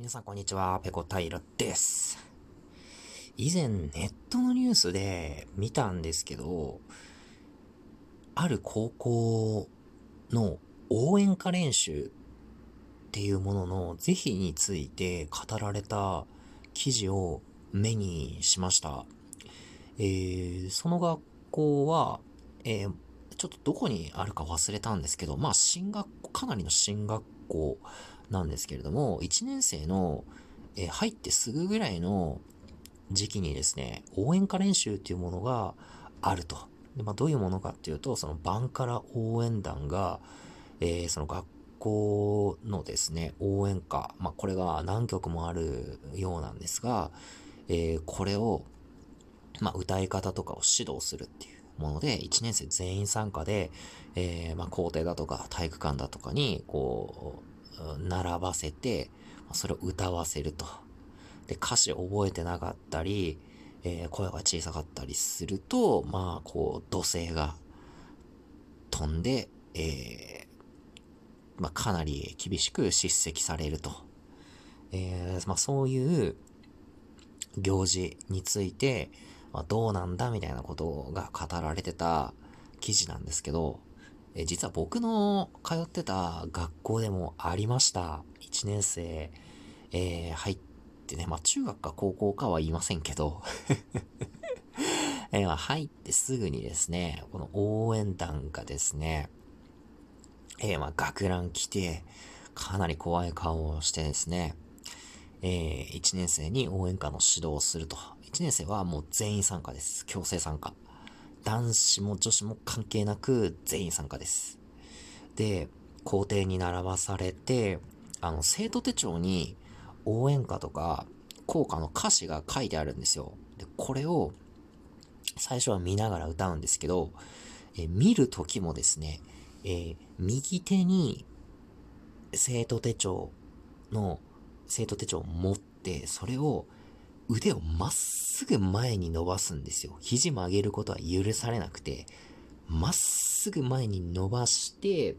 皆さんこんにちは、ペコ平です。以前ネットのニュースで見たんですけど、ある高校の応援歌練習っていうものの是非について語られた記事を目にしました。えー、その学校は、えー、ちょっとどこにあるか忘れたんですけど、まあ進学校、かなりの進学校なんですけれども、1年生の、え、入ってすぐぐらいの時期にですね、応援歌練習っていうものがあると。でまあ、どういうものかっていうと、そのバンカラ応援団が、えー、その学校のですね、応援歌、まあ、これが何曲もあるようなんですが、えー、これを、まあ、歌い方とかを指導するっていうもので、1年生全員参加で、えー、まあ、校庭だとか体育館だとかに、こう、並ばせて、それを歌わせると。で、歌詞覚えてなかったり、えー、声が小さかったりすると、まあ、こう、土星が飛んで、えー、まあ、かなり厳しく叱責されると。えー、まあ、そういう行事について、まあ、どうなんだみたいなことが語られてた記事なんですけど、え実は僕の通ってた学校でもありました。1年生、えー、入ってね、まあ中学か高校かは言いませんけど えー、入ってすぐにですね、この応援団がですね、えー、まあ学ラン来て、かなり怖い顔をしてですね、えー、1年生に応援歌の指導をすると。1年生はもう全員参加です。強制参加。男子も女子も関係なく全員参加です。で、校庭に並ばされて、あの、生徒手帳に応援歌とか校歌の歌詞が書いてあるんですよ。で、これを最初は見ながら歌うんですけど、え見るときもですね、えー、右手に生徒手帳の生徒手帳を持って、それを腕をまっすぐ前に伸ばすんですよ。肘曲げることは許されなくて、まっすぐ前に伸ばして、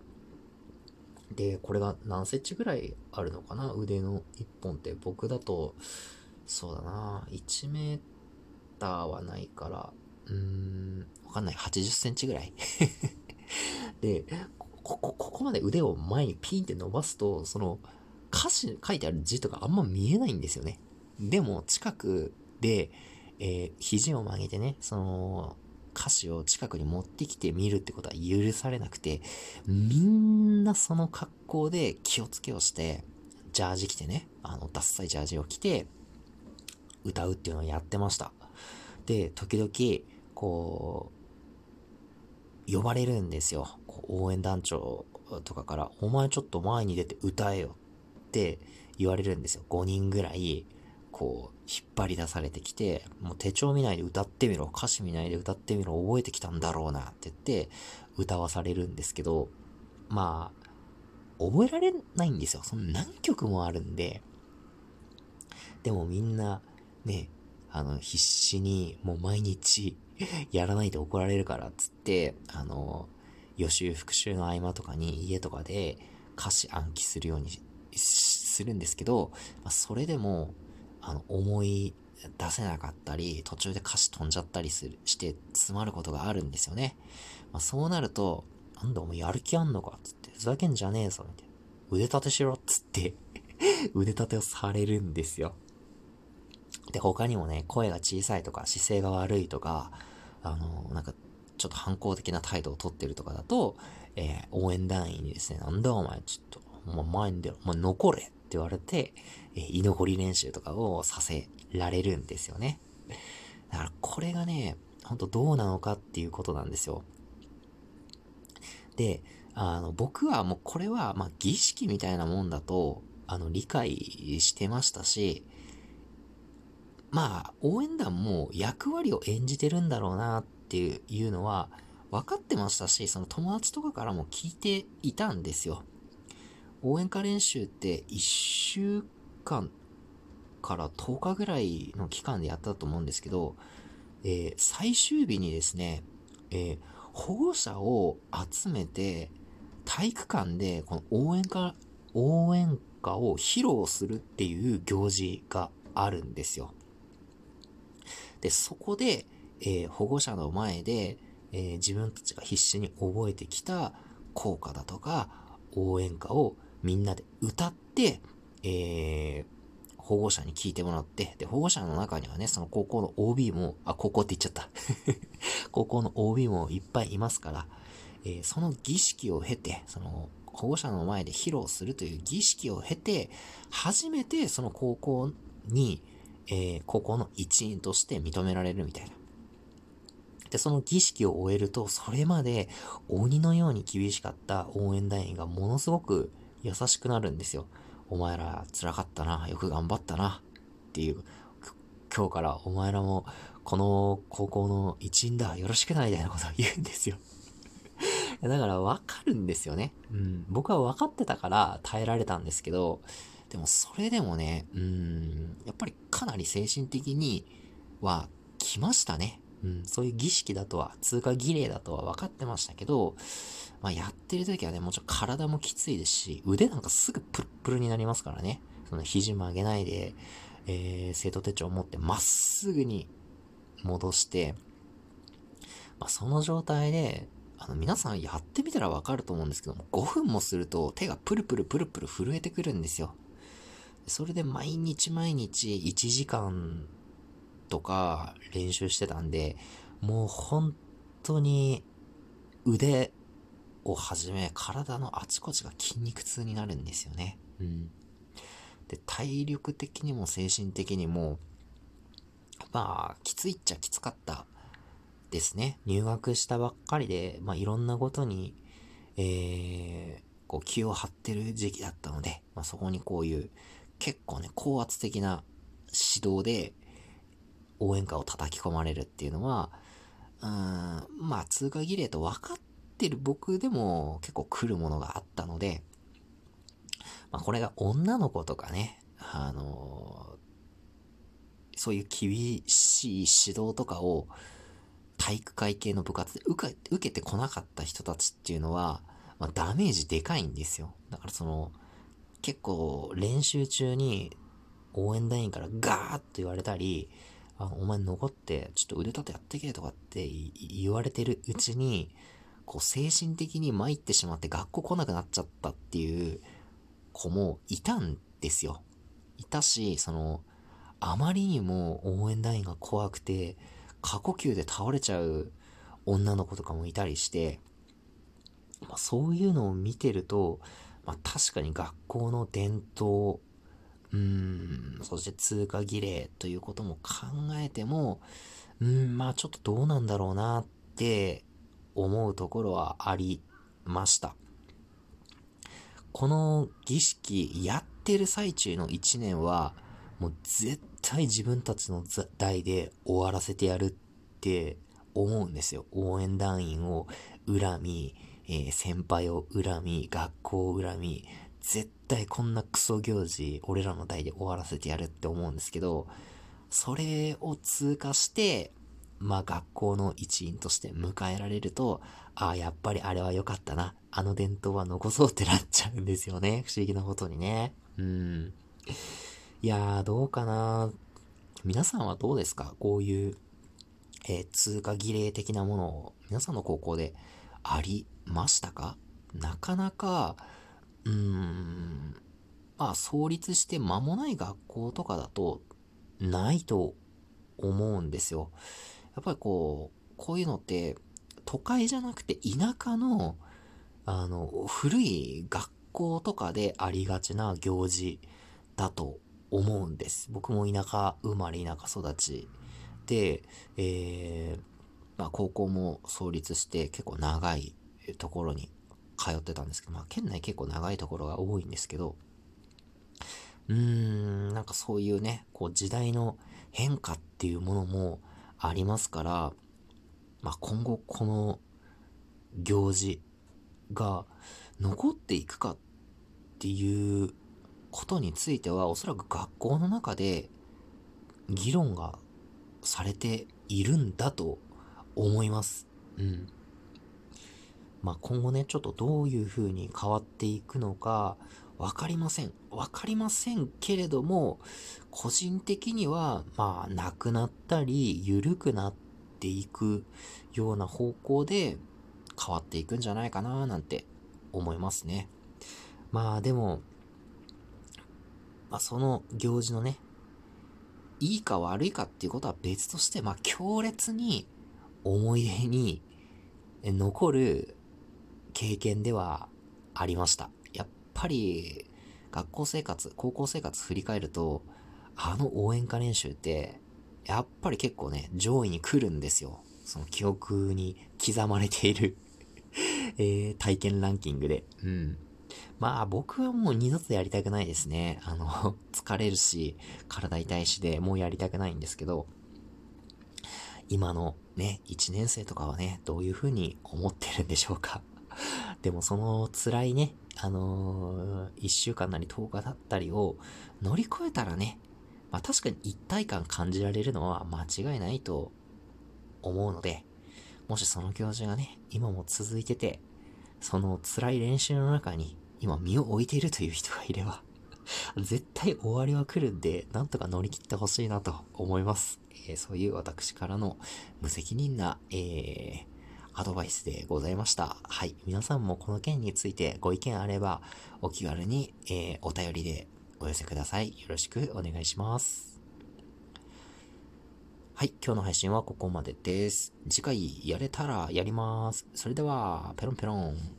で、これが何センチぐらいあるのかな？腕の一本って僕だと、そうだな1メーターはないから、うーん、わかんない。80センチぐらい で、ここ、ここまで腕を前にピンって伸ばすと、その、歌詞書いてある字とかあんま見えないんですよね。でも近くで、えー、肘を曲げてね、その歌詞を近くに持ってきて見るってことは許されなくて、みんなその格好で気をつけをして、ジャージ着てね、あの、ダッサいジャージを着て、歌うっていうのをやってました。で、時々、こう、呼ばれるんですよ。応援団長とかから、お前ちょっと前に出て歌えよって言われるんですよ。5人ぐらい、こう、引っ張り出されてきて、もう手帳見ないで歌ってみろ、歌詞見ないで歌ってみろ、覚えてきたんだろうなって言って、歌わされるんですけど、まあ、覚えられないんですよ。その何曲もあるんで。でもみんな、ね、あの、必死に、もう毎日 やらないと怒られるから、つって、あの、予習復習の合間とかに家とかで歌詞暗記するようにするんですけど、まあ、それでも、あの、思い出せなかったり、途中で歌詞飛んじゃったりする、して詰まることがあるんですよね。まあ、そうなると、なんだお前やる気あんのか？つって、ふざけんじゃねえぞ、みたいな。腕立てしろっつって 腕立てをされるんですよ。で、他にもね、声が小さいとか、姿勢が悪いとか、あの、なんか、ちょっと反抗的な態度をとってるとかだと、えー、応援団員にですね、なんだお前、ちょっと、お前前に出ろ、お前残れって言われて、え居残り練習とかをさせられるんですよね。だからこれがね、ほんとどうなのかっていうことなんですよ。で、あの、僕はもうこれは、まあ、儀式みたいなもんだと、あの、理解してましたし、まあ、応援団も役割を演じてるんだろうなっていうのは分かってましたし、その友達とかからも聞いていたんですよ。応援歌練習って1週間から10日ぐらいの期間でやったと思うんですけど、えー、最終日にですね、えー、保護者を集めて、体育館でこの応援歌、応援歌を披露するっていう行事があるんですよ。で、そこで、えー、保護者の前で、えー、自分たちが必死に覚えてきた校歌だとか応援歌をみんなで歌って、えー、保護者に聞いてもらって、で、保護者の中にはね、その高校の OB も、あ、高校って言っちゃった 高校の OB もいっぱいいますから、えー、その儀式を経て、その保護者の前で披露するという儀式を経て、初めてその高校に、えー、高校の一員として認められるみたいな。で、その儀式を終えると、それまで鬼のように厳しかった応援団員がものすごく優しくなるんですよ。お前ら辛かったな、よく頑張ったな、っていう、今日からお前らもこの高校の一員だ、よろしくない、みたいなことを言うんですよ。だから分かるんですよね。うん。僕は分かってたから耐えられたんですけど、でもそれでもね、うん、やっぱりかなり精神的には来ましたね。うん、そういう儀式だとは、通過儀礼だとは分かってましたけど、まあ、やってる時はね、もちろん体もきついですし、腕なんかすぐプルプルになりますからね。その肘曲げないで、えー、生徒手帳を持ってまっすぐに戻して、まあ、その状態で、あの、皆さんやってみたらわかると思うんですけども、5分もすると手がプルプルプルプル震えてくるんですよ。それで毎日毎日1時間とか練習してたんで、もう本当に腕をはじめ体のあちこちが筋肉痛になるんですよね。うん。で、体力的にも精神的にも、まあ、きついっちゃきつかったですね。入学したばっかりで、まあいろんなことに、えー、こう気を張ってる時期だったので、まあそこにこういう結構ね、高圧的な指導で応援歌を叩き込まれるっていうのは、うん、まあ通過儀礼と分かってる僕でも結構来るものがあったので、まあこれが女の子とかね、あのー、そういう厳しい指導とかを体育会系の部活で受けてこなかった人たちっていうのは、まあ、ダメージでかいんですよ。だからその、結構練習中に応援団員からガーッと言われたり、あお前残ってちょっと腕立てやってけとかって言われてるうちに、こう精神的に参ってしまって学校来なくなっちゃったっていう子もいたんですよ。いたし、その、あまりにも応援団員が怖くて、過呼吸で倒れちゃう女の子とかもいたりして、まあ、そういうのを見てると、まあ、確かに学校の伝統、うん、そして通過儀礼ということも考えても、うん、まあちょっとどうなんだろうなって思うところはありました。この儀式やってる最中の1年は、もう絶対自分たちの代で終わらせてやるって思うんですよ。応援団員を恨み、えー、先輩を恨み、学校を恨み、絶対こんなクソ行事、俺らの代で終わらせてやるって思うんですけど、それを通過して、まあ学校の一員として迎えられると、ああ、やっぱりあれは良かったな。あの伝統は残そうってなっちゃうんですよね。不思議なことにね。うん。いやー、どうかな皆さんはどうですか？こういう、えー、通過儀礼的なものを皆さんの高校でありましたか？なかなか、うーん、まあ、創立して間もない学校とかだと、ないと思うんですよ。やっぱりこう、こういうのって、都会じゃなくて田舎の、あの、古い学校とかでありがちな行事だと思うんです。僕も田舎生まれ田舎育ちで、えー、まあ高校も創立して結構長いところに通ってたんですけど、まあ県内結構長いところが多いんですけど、うーん、なんかそういうね、こう時代の変化っていうものもありますから、まあ今後この行事が残っていくかっていうことについては、おそらく学校の中で議論がされているんだと思います。うん。まあ、今後ね、ちょっとどういう風に変わっていくのか、わかりません。わかりませんけれども、個人的には、まあ、なくなったり、緩くなっていくような方向で変わっていくんじゃないかな、なんて思いますね。まあ、でも、まあ、その行事のね、いいか悪いかっていうことは別として、まあ、強烈に思い出に残る経験ではありました。やっぱり、学校生活、高校生活振り返ると、あの応援歌練習って、やっぱり結構ね、上位に来るんですよ。その記憶に刻まれている えー、体験ランキングで。うん。まあ僕はもう二度とやりたくないですね。あの、疲れるし、体痛いしでもうやりたくないんですけど、今のね、一年生とかはね、どういう風に思ってるんでしょうか。でもその辛いね、あのー、一週間なり10日だったりを乗り越えたらね、まあ確かに一体感感じられるのは間違いないと思うので、もしその教授がね、今も続いてて、その辛い練習の中に今身を置いているという人がいれば 絶対終わりは来るんで、なんとか乗り切ってほしいなと思います。えー、そういう私からの無責任な、えー、アドバイスでございました。はい。皆さんもこの件についてご意見あれば、お気軽に、えー、お便りでお寄せください。よろしくお願いします。はい。今日の配信はここまでです。次回やれたらやります。それでは、ペロンペロン。